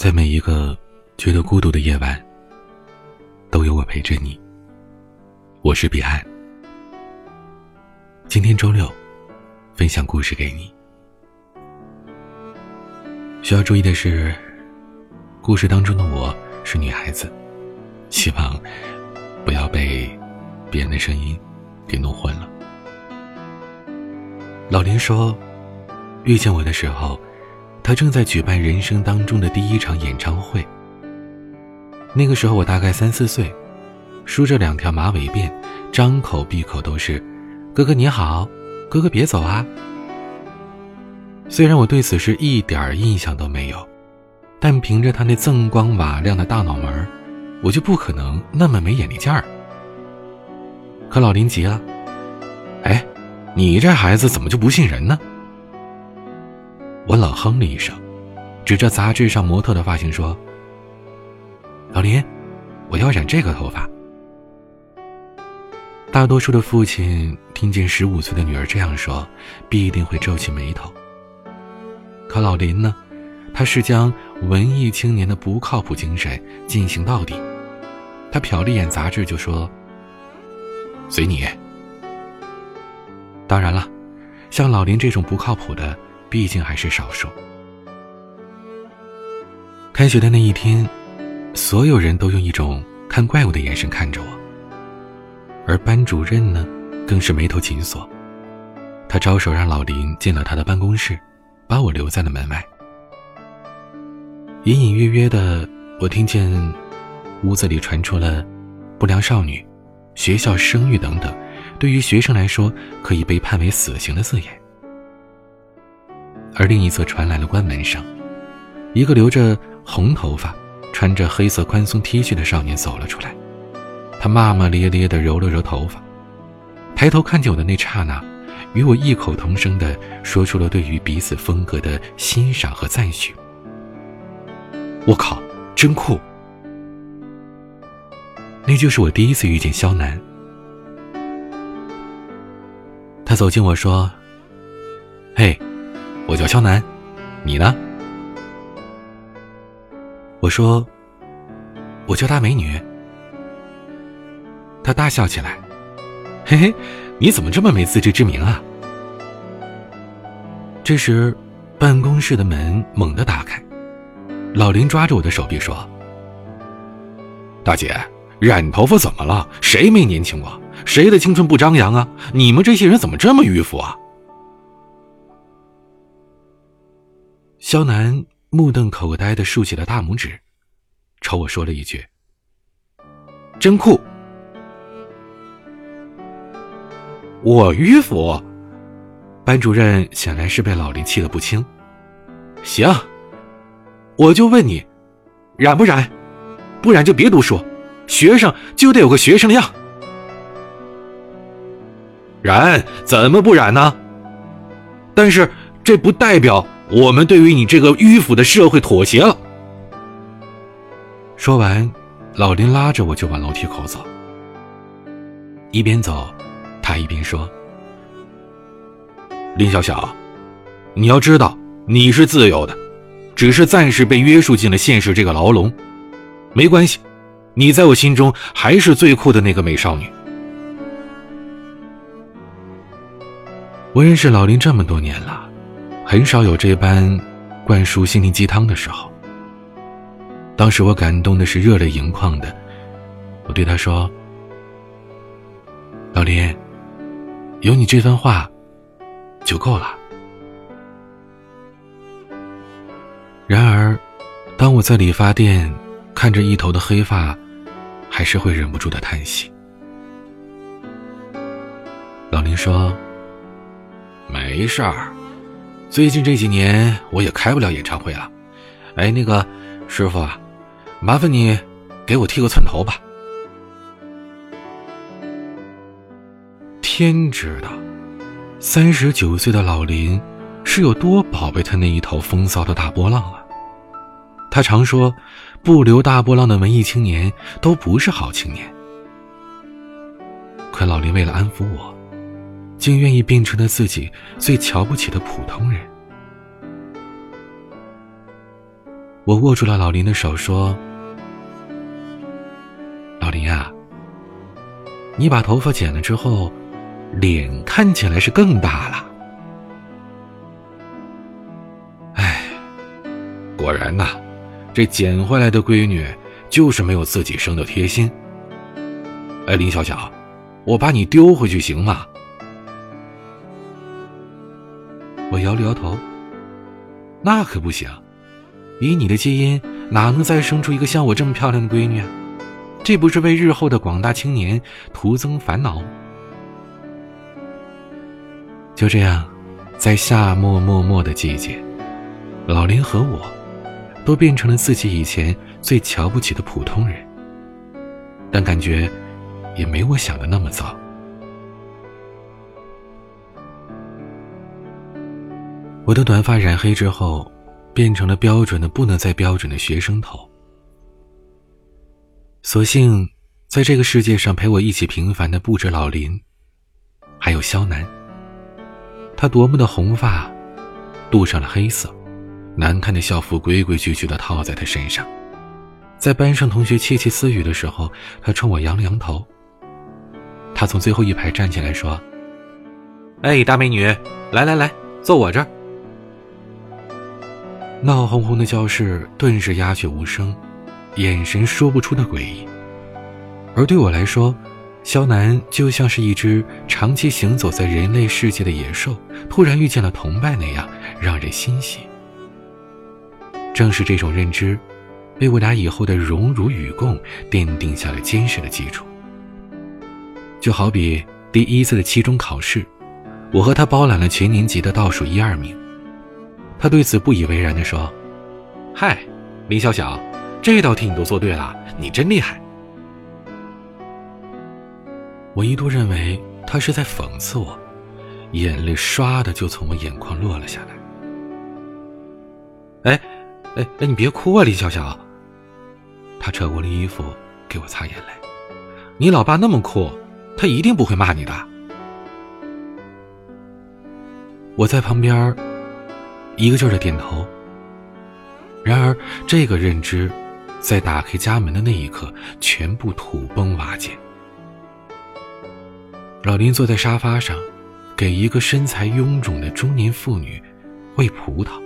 在每一个觉得孤独的夜晚，都有我陪着你。我是彼岸。今天周六，分享故事给你。需要注意的是，故事当中的我是女孩子，希望不要被别人的声音给弄混了。老林说，遇见我的时候。他正在举办人生当中的第一场演唱会。那个时候我大概三四岁，梳着两条马尾辫，张口闭口都是“哥哥你好，哥哥别走啊”。虽然我对此事一点印象都没有，但凭着他那锃光瓦亮的大脑门我就不可能那么没眼力劲儿。可老林急了：“哎，你这孩子怎么就不信人呢？”我冷哼了一声，指着杂志上模特的发型说：“老林，我要染这个头发。”大多数的父亲听见十五岁的女儿这样说，必定会皱起眉头。可老林呢？他是将文艺青年的不靠谱精神进行到底。他瞟了一眼杂志，就说：“随你。”当然了，像老林这种不靠谱的。毕竟还是少数。开学的那一天，所有人都用一种看怪物的眼神看着我，而班主任呢，更是眉头紧锁。他招手让老林进了他的办公室，把我留在了门外。隐隐约约的，我听见屋子里传出了“不良少女”“学校声誉”等等，对于学生来说可以被判为死刑的字眼。而另一侧传来了关门声，一个留着红头发、穿着黑色宽松 T 恤的少年走了出来，他骂骂咧咧地揉了揉头发，抬头看见我的那刹那，与我异口同声地说出了对于彼此风格的欣赏和赞许。我靠，真酷！那就是我第一次遇见肖楠。他走近我说：“嘿。”我叫肖楠，你呢？我说，我叫大美女。他大笑起来，嘿嘿，你怎么这么没自知之明啊？这时，办公室的门猛地打开，老林抓着我的手臂说：“大姐，染头发怎么了？谁没年轻过？谁的青春不张扬啊？你们这些人怎么这么迂腐啊？”肖楠目瞪口呆的竖起了大拇指，朝我说了一句：“真酷。”我迂腐，班主任显然是被老林气得不轻。行，我就问你，染不染？不染就别读书，学生就得有个学生的样。染怎么不染呢？但是这不代表。我们对于你这个迂腐的社会妥协了。说完，老林拉着我就往楼梯口走。一边走，他一边说：“林小小，你要知道，你是自由的，只是暂时被约束进了现实这个牢笼。没关系，你在我心中还是最酷的那个美少女。”我认识老林这么多年了。很少有这般灌输心灵鸡汤的时候。当时我感动的是热泪盈眶的，我对他说：“老林，有你这番话就够了。”然而，当我在理发店看着一头的黑发，还是会忍不住的叹息。老林说：“没事儿。”最近这几年我也开不了演唱会了，哎，那个师傅啊，麻烦你给我剃个寸头吧。天知道，三十九岁的老林是有多宝贝他那一头风骚的大波浪啊！他常说，不留大波浪的文艺青年都不是好青年。可老林为了安抚我。竟愿意变成了自己最瞧不起的普通人。我握住了老林的手，说：“老林啊，你把头发剪了之后，脸看起来是更大了。哎，果然呐，这捡回来的闺女就是没有自己生的贴心。哎，林小小，我把你丢回去行吗？”摇了摇头。那可不行，以你的基因，哪能再生出一个像我这么漂亮的闺女？这不是为日后的广大青年徒增烦恼？就这样，在夏末漠漠的季节，老林和我，都变成了自己以前最瞧不起的普通人。但感觉，也没我想的那么糟。我的短发染黑之后，变成了标准的不能再标准的学生头。所幸，在这个世界上陪我一起平凡的不止老林，还有肖楠。他夺目的红发，镀上了黑色，难看的校服规规矩矩的套在他身上。在班上同学窃窃私语的时候，他冲我扬了扬头。他从最后一排站起来说：“哎，大美女，来来来，坐我这儿。”闹哄哄的教室顿时鸦雀无声，眼神说不出的诡异。而对我来说，肖楠就像是一只长期行走在人类世界的野兽，突然遇见了同伴那样，让人欣喜。正是这种认知，为我俩以后的荣辱与共奠定下了坚实的基础。就好比第一次的期中考试，我和他包揽了全年级的倒数一二名。他对此不以为然地说：“嗨，林小小，这道题你都做对了，你真厉害。”我一度认为他是在讽刺我，眼泪唰的就从我眼眶落了下来。哎，哎哎，你别哭啊，林小小。他扯过了衣服给我擦眼泪。你老爸那么酷，他一定不会骂你的。我在旁边。一个劲儿的点头。然而，这个认知，在打开家门的那一刻，全部土崩瓦解。老林坐在沙发上，给一个身材臃肿的中年妇女喂葡萄。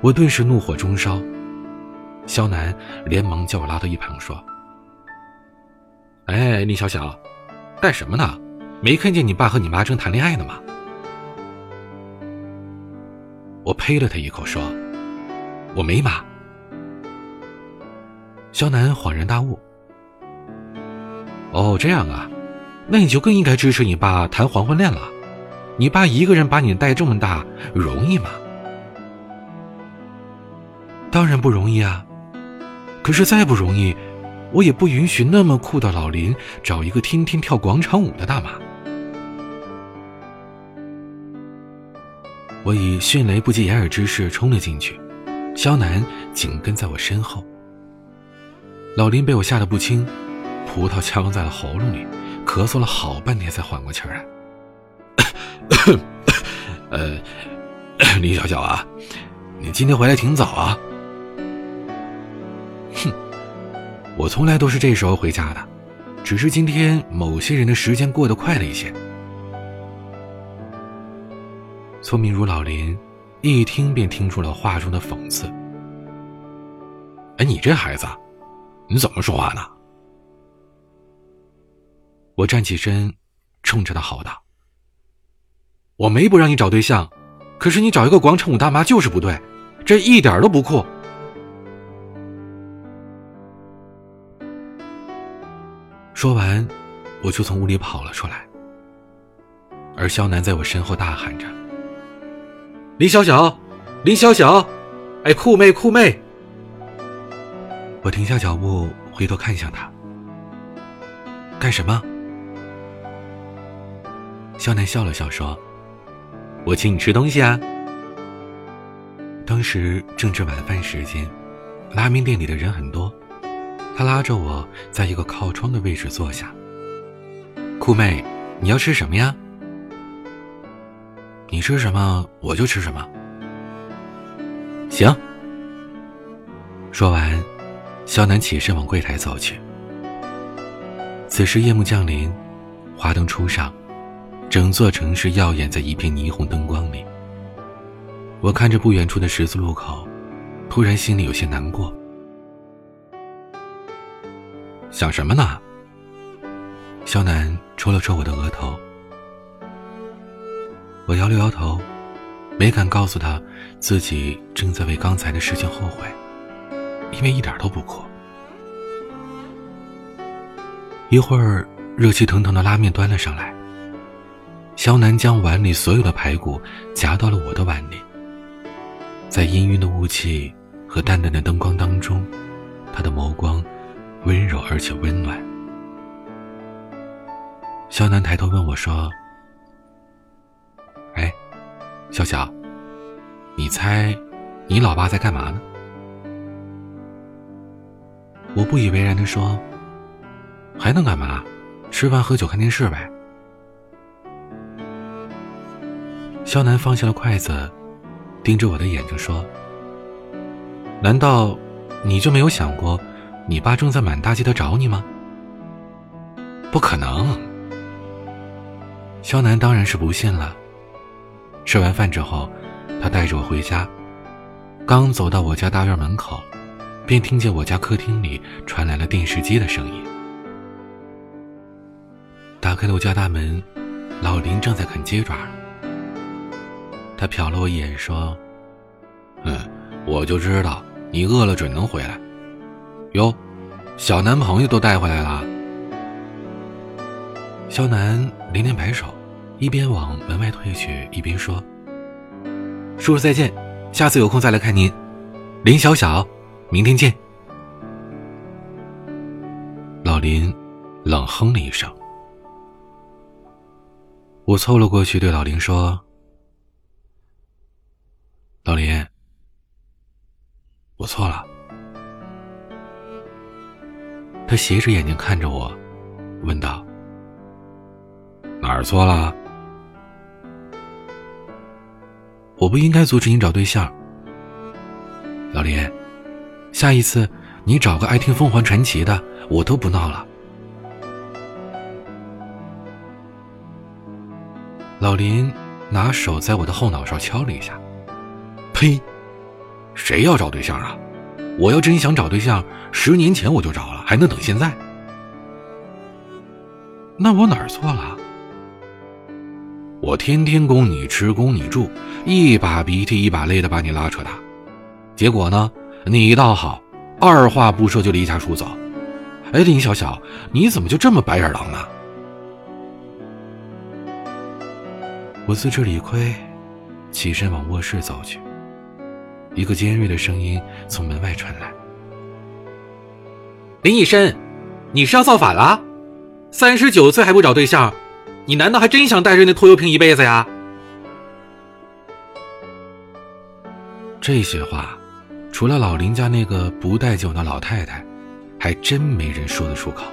我顿时怒火中烧，肖楠连忙叫我拉到一旁说：“哎，林小小，干什么呢？没看见你爸和你妈正谈恋爱呢吗？”我呸了他一口，说：“我没妈。”肖楠恍然大悟：“哦，这样啊，那你就更应该支持你爸谈黄昏恋了。你爸一个人把你带这么大，容易吗？当然不容易啊。可是再不容易，我也不允许那么酷的老林找一个天天跳广场舞的大妈。”我以迅雷不及掩耳之势冲了进去，肖楠紧跟在我身后。老林被我吓得不轻，葡萄呛在了喉咙里，咳嗽了好半天才缓过气来。呃，林小小啊，你今天回来挺早啊。哼，我从来都是这时候回家的，只是今天某些人的时间过得快了一些。聪明如老林，一听便听出了话中的讽刺。哎，你这孩子，你怎么说话呢？我站起身，冲着他吼道：“我没不让你找对象，可是你找一个广场舞大妈就是不对，这一点都不酷。”说完，我就从屋里跑了出来，而肖楠在我身后大喊着。林小小，林小小，哎，酷妹酷妹！我停下脚步，回头看向他，干什么？肖楠笑了笑说：“我请你吃东西啊。”当时正值晚饭时间，拉面店里的人很多，他拉着我在一个靠窗的位置坐下。酷妹，你要吃什么呀？你吃什么，我就吃什么。行。说完，肖楠起身往柜台走去。此时夜幕降临，华灯初上，整座城市耀眼在一片霓虹灯光里。我看着不远处的十字路口，突然心里有些难过。想什么呢？肖楠戳了戳我的额头。我摇了摇头，没敢告诉他自己正在为刚才的事情后悔，因为一点都不苦。一会儿，热气腾腾的拉面端了上来。肖楠将碗里所有的排骨夹到了我的碗里，在氤氲的雾气和淡淡的灯光当中，他的眸光温柔而且温暖。肖楠抬头问我说：“，笑笑，你猜，你老爸在干嘛呢？”我不以为然的说。还能干嘛？吃饭、喝酒、看电视呗。肖楠放下了筷子，盯着我的眼睛说：“难道你就没有想过，你爸正在满大街的找你吗？”不可能。肖楠当然是不信了。吃完饭之后，他带着我回家，刚走到我家大院门口，便听见我家客厅里传来了电视机的声音。打开了我家大门，老林正在啃鸡爪。他瞟了我一眼，说：“嗯，我就知道你饿了准能回来。哟，小男朋友都带回来了。”肖楠连连摆手，一边往门外退去，一边说：“叔叔再见，下次有空再来看您。”林小小，明天见。老林冷哼了一声。我凑了过去，对老林说：“老林，我错了。”他斜着眼睛看着我，问道：“哪儿错了？我不应该阻止你找对象。老林，下一次你找个爱听凤凰传奇的，我都不闹了。”老林拿手在我的后脑勺敲了一下，呸！谁要找对象啊？我要真想找对象，十年前我就找了，还能等现在？那我哪儿错了？我天天供你吃，供你住，一把鼻涕一把泪的把你拉扯大，结果呢，你倒好，二话不说就离家出走。哎，林小小，你怎么就这么白眼狼呢？我自知理亏，起身往卧室走去。一个尖锐的声音从门外传来：“林以深，你是要造反了？三十九岁还不找对象，你难道还真想带着那拖油瓶一辈子呀？”这些话，除了老林家那个不带酒的老太太，还真没人说得出口。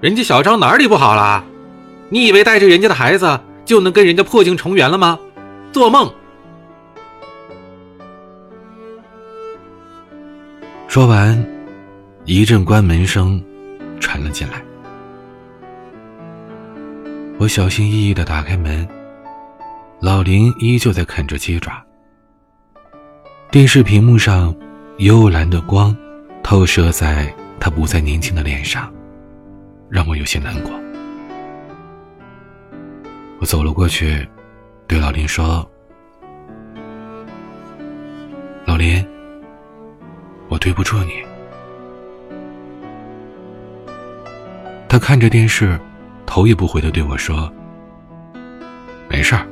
人家小张哪里不好了？你以为带着人家的孩子就能跟人家破镜重圆了吗？做梦！说完，一阵关门声传了进来。我小心翼翼的打开门，老林依旧在啃着鸡爪。电视屏幕上，幽蓝的光透射在他不再年轻的脸上，让我有些难过。我走了过去，对老林说：“老林，我对不住你。”他看着电视，头也不回的对我说：“没事儿，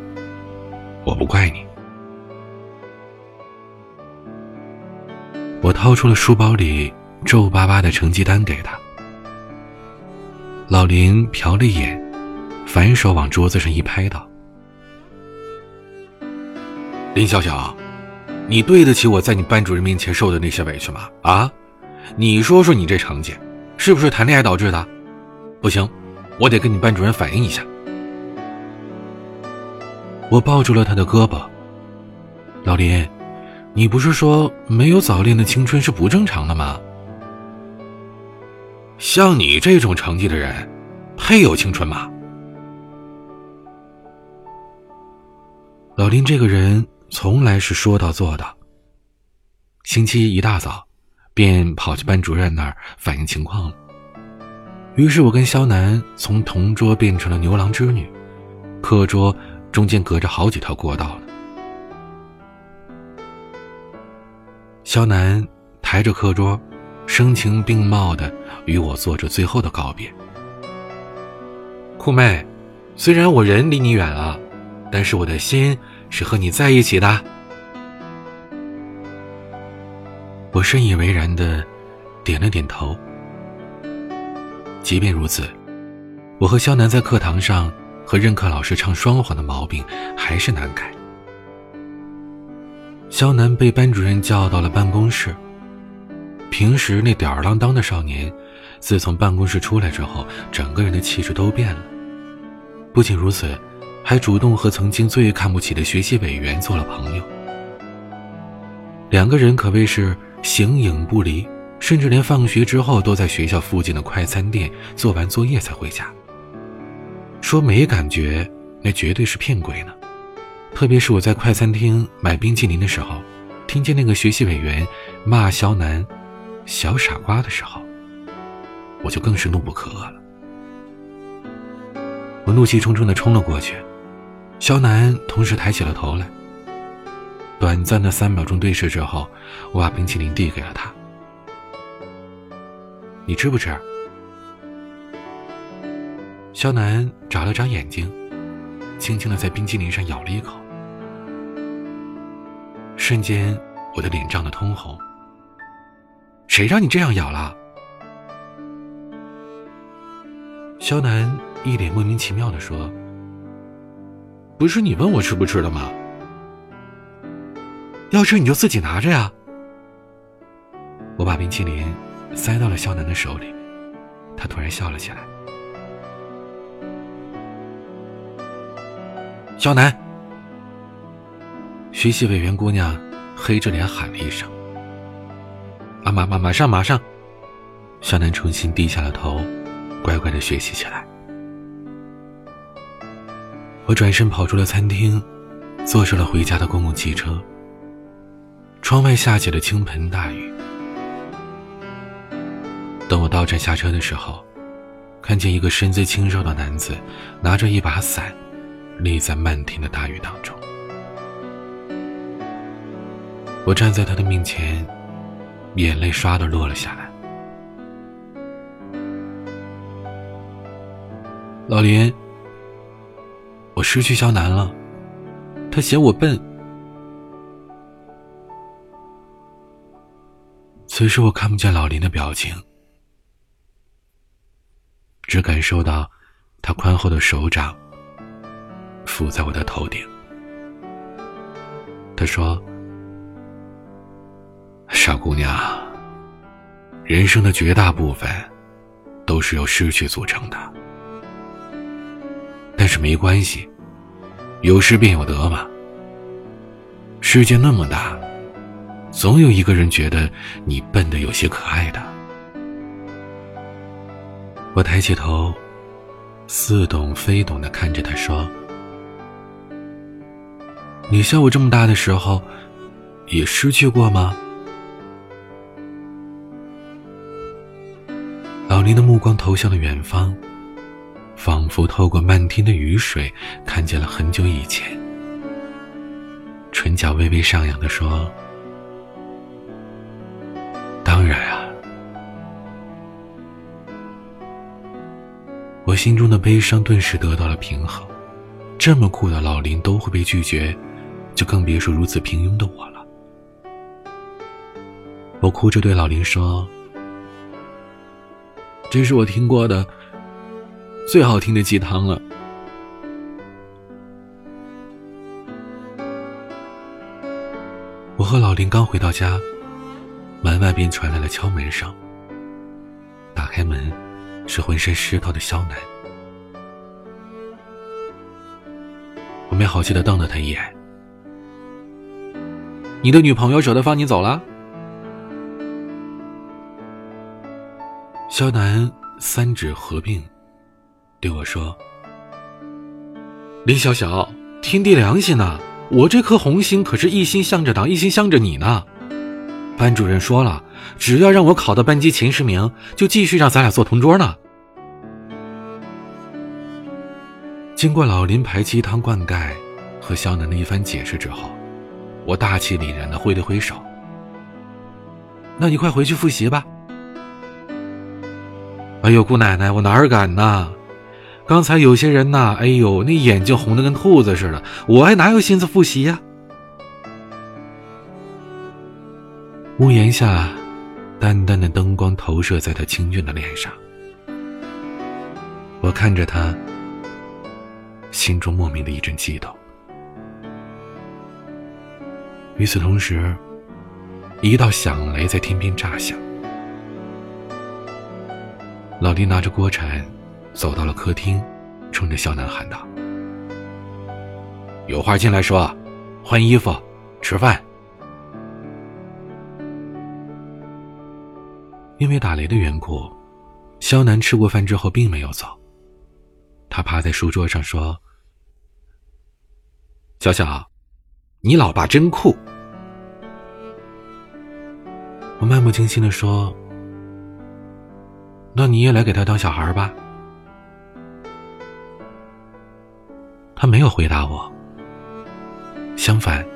我不怪你。”我掏出了书包里皱巴巴的成绩单给他。老林瞟了一眼。反手往桌子上一拍，道：“林小小，你对得起我在你班主任面前受的那些委屈吗？啊，你说说你这成绩，是不是谈恋爱导致的？不行，我得跟你班主任反映一下。”我抱住了他的胳膊，老林，你不是说没有早恋的青春是不正常的吗？像你这种成绩的人，配有青春吗？老林这个人从来是说到做到。星期一大早，便跑去班主任那儿反映情况了。于是我跟肖楠从同桌变成了牛郎织女，课桌中间隔着好几条过道呢。肖楠抬着课桌，声情并茂的与我做着最后的告别。酷妹，虽然我人离你远了，但是我的心是和你在一起的。我深以为然的点了点头。即便如此，我和肖楠在课堂上和任课老师唱双簧的毛病还是难改。肖楠被班主任叫到了办公室。平时那吊儿郎当的少年，自从办公室出来之后，整个人的气质都变了。不仅如此，还主动和曾经最看不起的学习委员做了朋友。两个人可谓是形影不离，甚至连放学之后都在学校附近的快餐店做完作业才回家。说没感觉，那绝对是骗鬼呢。特别是我在快餐厅买冰淇淋的时候，听见那个学习委员骂肖楠“小傻瓜”的时候，我就更是怒不可遏了。我怒气冲冲地冲了过去，肖楠同时抬起了头来。短暂的三秒钟对视之后，我把冰淇淋递给了他。你吃不吃？肖楠眨了眨眼睛，轻轻的在冰淇淋上咬了一口。瞬间，我的脸涨得通红。谁让你这样咬了？肖楠一脸莫名其妙的说：“不是你问我吃不吃的吗？要吃你就自己拿着呀。”我把冰淇淋塞到了肖楠的手里，他突然笑了起来。肖楠。学习委员姑娘黑着脸喊了一声：“啊，马马马上马上！”肖楠重新低下了头，乖乖的学习起来。我转身跑出了餐厅，坐上了回家的公共汽车。窗外下起了倾盆大雨。等我到站下车的时候，看见一个身姿清瘦的男子拿着一把伞，立在漫天的大雨当中。我站在他的面前，眼泪唰的落了下来。老林，我失去肖楠了，他嫌我笨。此时我看不见老林的表情，只感受到他宽厚的手掌抚在我的头顶。他说。傻姑娘，人生的绝大部分都是由失去组成的，但是没关系，有失便有得嘛。世界那么大，总有一个人觉得你笨的有些可爱的。我抬起头，似懂非懂的看着他说：“你像我这么大的时候，也失去过吗？”老林的目光投向了远方，仿佛透过漫天的雨水，看见了很久以前。唇角微微上扬的说：“当然啊。”我心中的悲伤顿时得到了平衡。这么酷的老林都会被拒绝，就更别说如此平庸的我了。我哭着对老林说。这是我听过的最好听的鸡汤了。我和老林刚回到家，门外便传来了敲门声。打开门，是浑身湿透的肖楠。我没好气的瞪了他一眼。你的女朋友舍得放你走了？肖楠三指合并，对我说：“李小小，天地良心呐！我这颗红心可是一心向着党，一心向着你呢。班主任说了，只要让我考到班级前十名，就继续让咱俩做同桌呢。”经过老林牌鸡汤灌溉和肖楠的一番解释之后，我大气凛然的挥了挥手：“那你快回去复习吧。”哎呦，姑奶奶，我哪儿敢呐！刚才有些人呐，哎呦，那眼睛红的跟兔子似的，我还哪有心思复习呀？屋檐下，淡淡的灯光投射在他清俊的脸上，我看着他。心中莫名的一阵悸动。与此同时，一道响雷在天边炸响。老弟拿着锅铲，走到了客厅，冲着肖楠喊道：“有话进来说，换衣服，吃饭。”因为打雷的缘故，肖楠吃过饭之后并没有走。他趴在书桌上说：“小小，你老爸真酷。”我漫不经心的说：“那你也来给他当小孩吧。”他没有回答我，相反，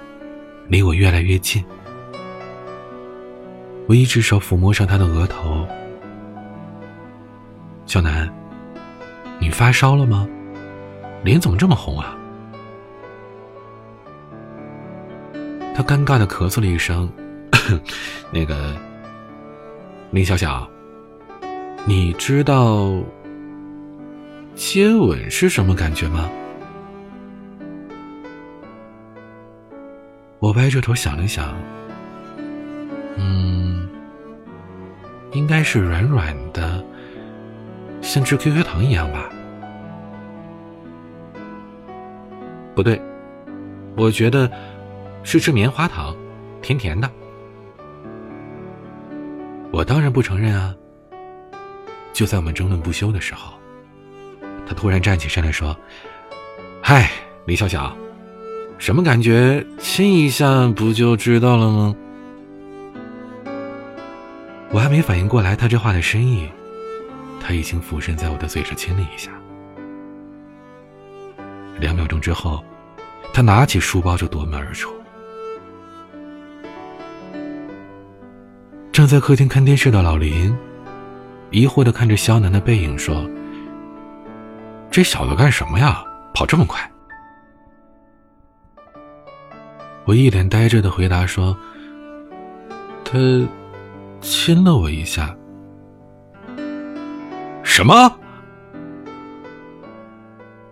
离我越来越近。我一只手抚摸上他的额头，小南。你发烧了吗？脸怎么这么红啊？他尴尬的咳嗽了一声，那个林小小，你知道接吻是什么感觉吗？我歪着头想了想，嗯，应该是软软的。像吃 QQ 糖一样吧？不对，我觉得是吃棉花糖，甜甜的。我当然不承认啊！就在我们争论不休的时候，他突然站起身来说：“嗨，李小小，什么感觉？亲一下不就知道了吗？”我还没反应过来他这话的深意。他已经俯身在我的嘴上亲了一下，两秒钟之后，他拿起书包就夺门而出。正在客厅看电视的老林，疑惑的看着肖楠的背影说：“这小子干什么呀？跑这么快？”我一脸呆着的回答说：“他亲了我一下。”什么？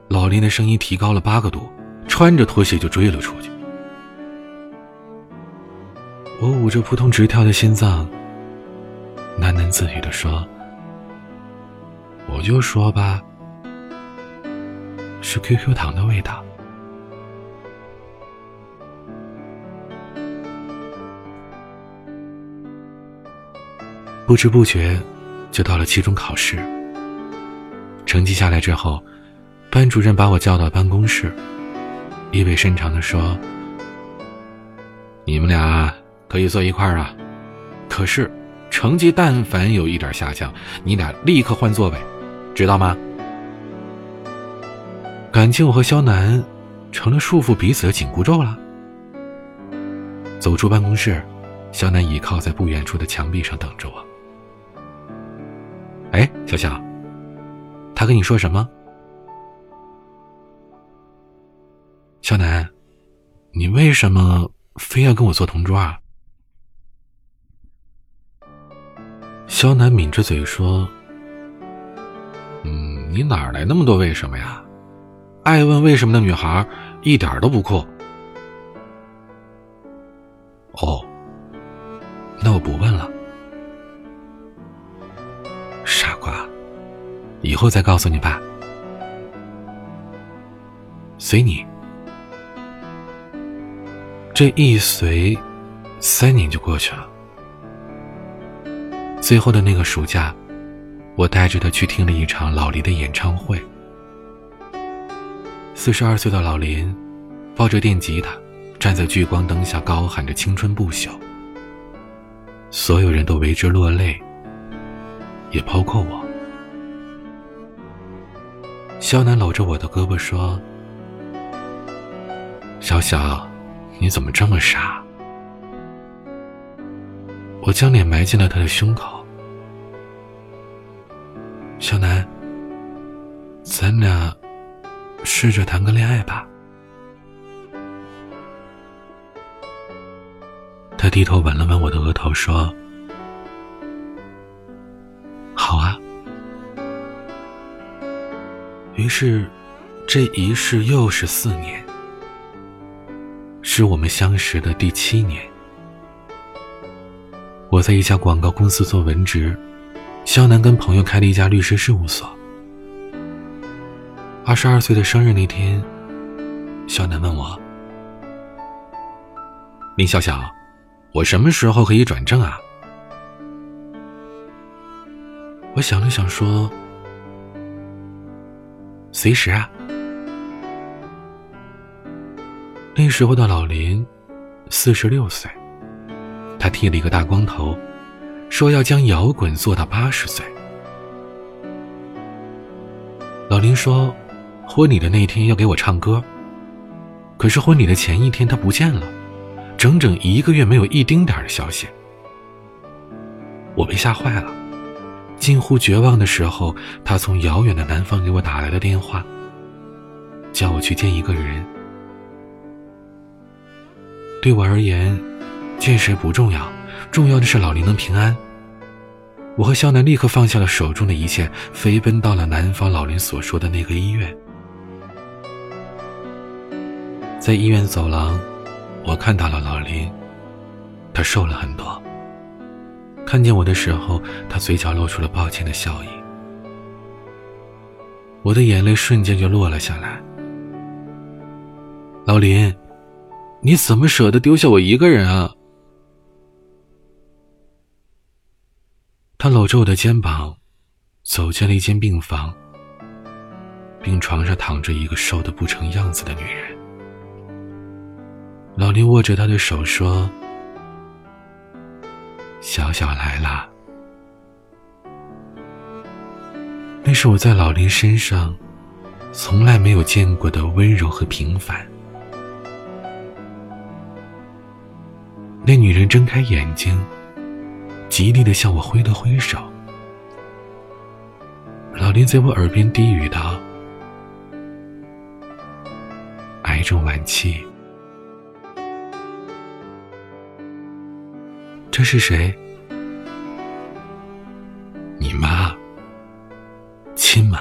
老林的声音提高了八个度，穿着拖鞋就追了出去。我捂着扑通直跳的心脏，喃喃自语的说：“我就说吧，是 QQ 糖的味道。”不知不觉，就到了期中考试。成绩下来之后，班主任把我叫到办公室，意味深长的说：“你们俩可以坐一块儿啊，可是成绩但凡有一点下降，你俩立刻换座位，知道吗？”感情我和肖楠成了束缚彼此的紧箍咒了。走出办公室，肖楠倚靠在不远处的墙壁上等着我。哎，小小。他跟你说什么？小南，你为什么非要跟我做同桌啊？肖南抿着嘴说：“嗯，你哪来那么多为什么呀？爱问为什么的女孩一点都不酷。”哦，那我不问了。以后再告诉你吧，随你。这一随三年就过去了。最后的那个暑假，我带着他去听了一场老林的演唱会。四十二岁的老林，抱着电吉他，站在聚光灯下高喊着“青春不朽”，所有人都为之落泪，也包括我。肖楠搂着我的胳膊说：“小小，你怎么这么傻？”我将脸埋进了他的胸口。肖南，咱俩试着谈个恋爱吧。他低头吻了吻我的额头，说：“于是，这一世又是四年，是我们相识的第七年。我在一家广告公司做文职，肖楠跟朋友开了一家律师事务所。二十二岁的生日那天，肖楠问我：“林小小，我什么时候可以转正啊？”我想了想说：“随时啊。”那时候的老林，四十六岁。他剃了一个大光头，说要将摇滚做到八十岁。老林说，婚礼的那天要给我唱歌。可是婚礼的前一天他不见了，整整一个月没有一丁点的消息。我被吓坏了，近乎绝望的时候，他从遥远的南方给我打来了电话，叫我去见一个人。对我而言。见谁不重要，重要的是老林能平安。我和肖楠立刻放下了手中的一切，飞奔到了南方老林所说的那个医院。在医院走廊，我看到了老林，他瘦了很多。看见我的时候，他嘴角露出了抱歉的笑意。我的眼泪瞬间就落了下来。老林，你怎么舍得丢下我一个人啊？他搂着我的肩膀，走进了一间病房。病床上躺着一个瘦的不成样子的女人。老林握着她的手说：“小小来啦。”那是我在老林身上从来没有见过的温柔和平凡。那女人睁开眼睛。极力的向我挥了挥手，老林在我耳边低语道：“癌症晚期。”这是谁？你妈？亲妈？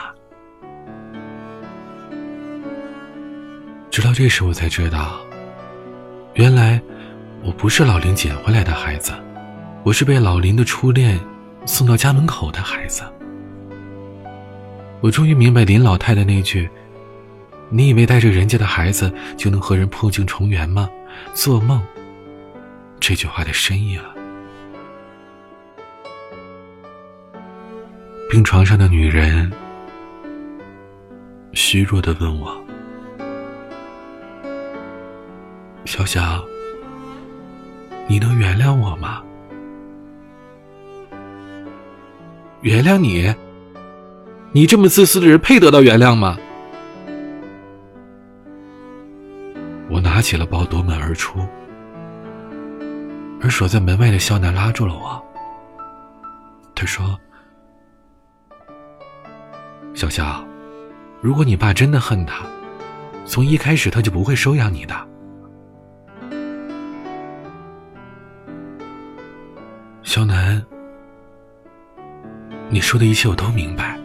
直到这时，我才知道，原来我不是老林捡回来的孩子。我是被老林的初恋送到家门口的孩子。我终于明白林老太太那句：“你以为带着人家的孩子就能和人破镜重圆吗？”做梦。这句话的深意了。病床上的女人虚弱的问我：“小小，你能原谅我吗？”原谅你？你这么自私的人配得到原谅吗？我拿起了包，夺门而出，而守在门外的肖楠拉住了我。他说：“小肖，如果你爸真的恨他，从一开始他就不会收养你的。”肖楠。你说的一切我都明白，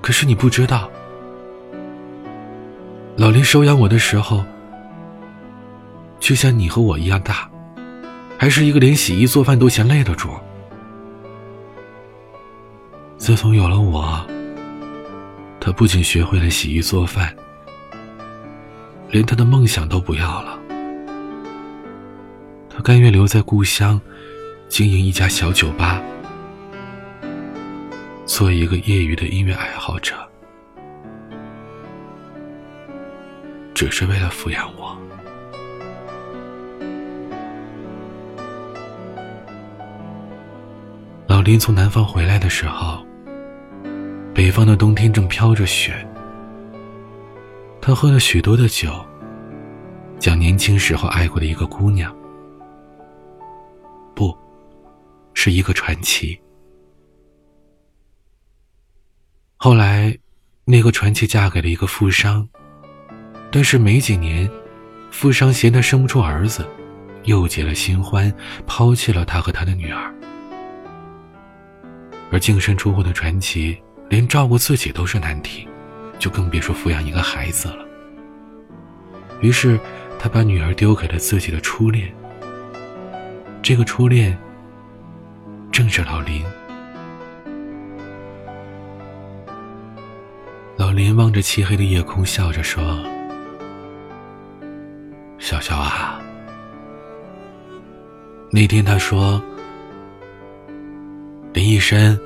可是你不知道，老林收养我的时候，就像你和我一样大，还是一个连洗衣做饭都嫌累的主。自从有了我，他不仅学会了洗衣做饭，连他的梦想都不要了。他甘愿留在故乡，经营一家小酒吧，做一个业余的音乐爱好者，只是为了抚养我。老林从南方回来的时候，北方的冬天正飘着雪。他喝了许多的酒，讲年轻时候爱过的一个姑娘，不，是一个传奇。后来，那个传奇嫁给了一个富商，但是没几年，富商嫌她生不出儿子，又结了新欢，抛弃了他和他的女儿。而净身出户的传奇，连照顾自己都是难题，就更别说抚养一个孩子了。于是，他把女儿丢给了自己的初恋。这个初恋，正是老林。老林望着漆黑的夜空，笑着说：“小小啊，那天他说。”林一生，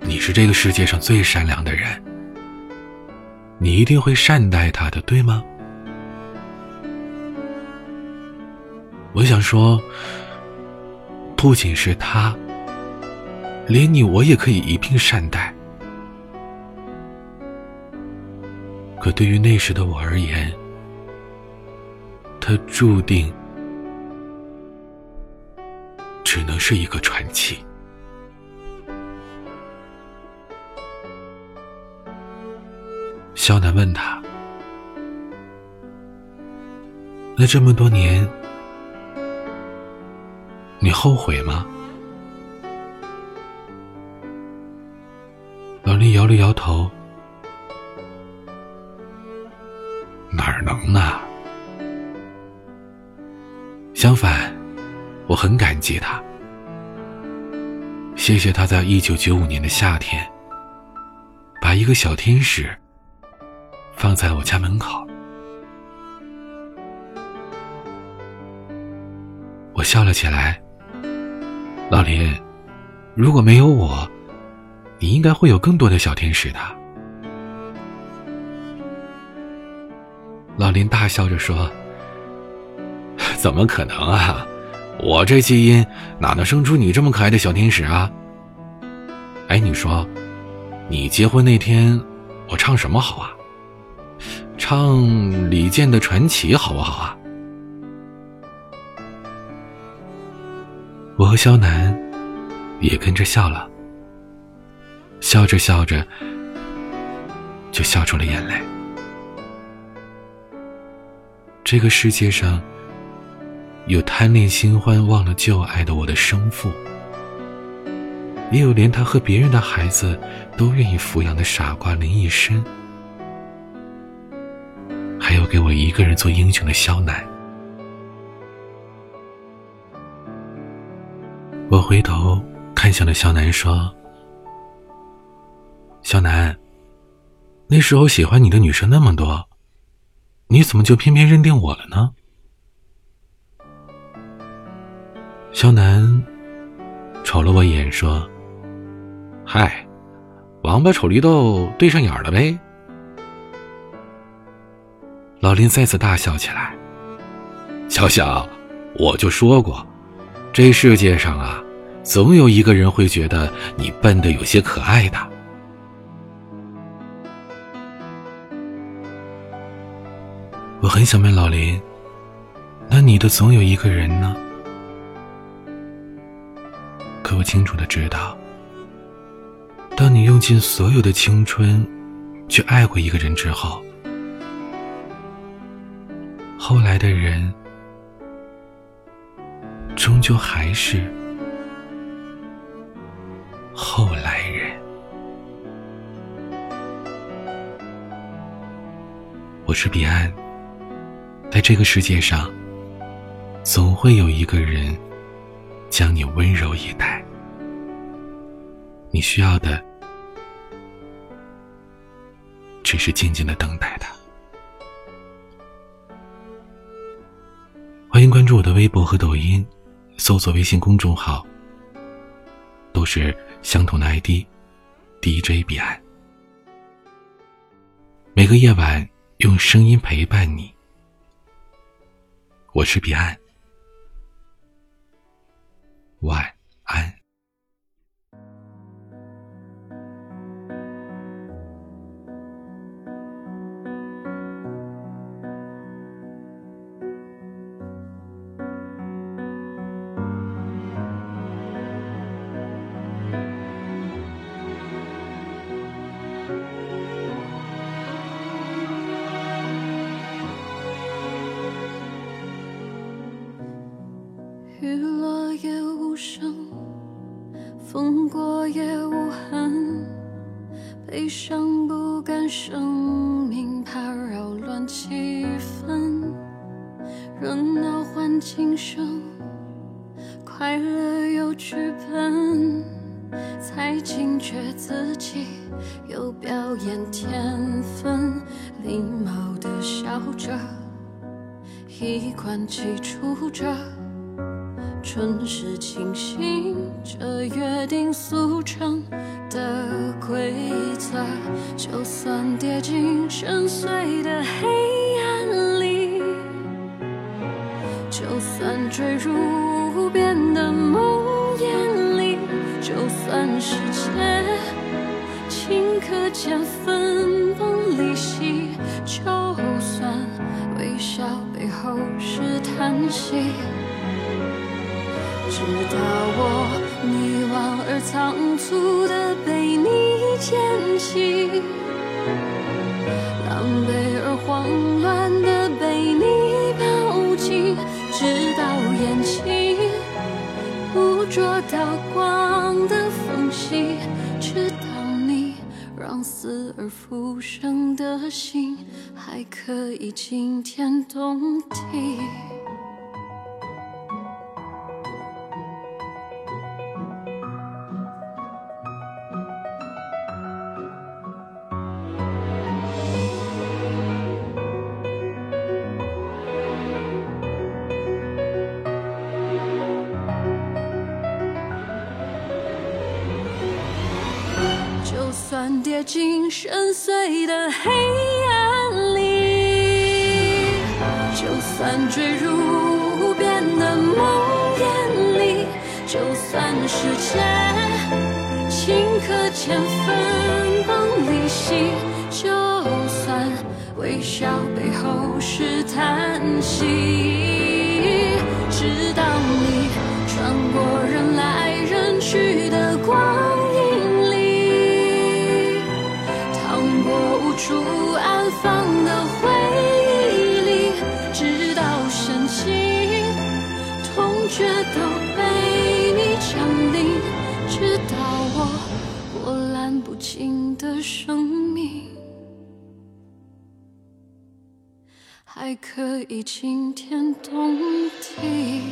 你是这个世界上最善良的人，你一定会善待他的，对吗？我想说，不仅是他，连你我也可以一并善待。可对于那时的我而言，他注定只能是一个传奇。肖楠问他：“那这么多年，你后悔吗？”老林摇了摇头：“哪儿能呢？相反，我很感激他。谢谢他在一九九五年的夏天，把一个小天使。”放在我家门口，我笑了起来。老林，如果没有我，你应该会有更多的小天使的。老林大笑着说：“ 怎么可能啊？我这基因哪能生出你这么可爱的小天使啊？”哎，你说，你结婚那天，我唱什么好啊？唱李健的《传奇》好不好啊？我和肖楠也跟着笑了，笑着笑着就笑出了眼泪。这个世界上有贪恋新欢忘了旧爱的我的生父，也有连他和别人的孩子都愿意抚养的傻瓜林一生。还有给我一个人做英雄的肖楠。我回头看向了肖楠，说：“肖楠，那时候喜欢你的女生那么多，你怎么就偏偏认定我了呢？”肖楠瞅了我一眼，说：“嗨，王八瞅绿豆对上眼了呗。”老林再次大笑起来。小小，我就说过，这世界上啊，总有一个人会觉得你笨的有些可爱的。我很想问老林，那你的总有一个人呢？可我清楚的知道，当你用尽所有的青春去爱过一个人之后。后来的人，终究还是后来人。我是彼岸，在这个世界上，总会有一个人将你温柔以待。你需要的，只是静静的等待他。欢迎关注我的微博和抖音。搜索微信公众号，都是相同的 ID，DJ 彼岸。每个夜晚用声音陪伴你，我是彼岸，晚安。深邃的黑暗里，就算坠入无边的梦魇里，就算世界顷刻间分崩离析，就算微笑背后是叹息。直到我迷惘而仓促的被你捡起，而慌乱的被你抱紧，直到眼睛捕捉到光的缝隙，直到你让死而复生的心还可以惊天动地。跌进深邃的黑暗里，就算坠入无边的梦魇里，就算世界顷刻间分崩离析，就算微笑背后是叹息，直到你穿过人来人去的光处安放的回忆里，直到深情痛觉都被你降临，直到我波澜不惊的生命还可以惊天动地。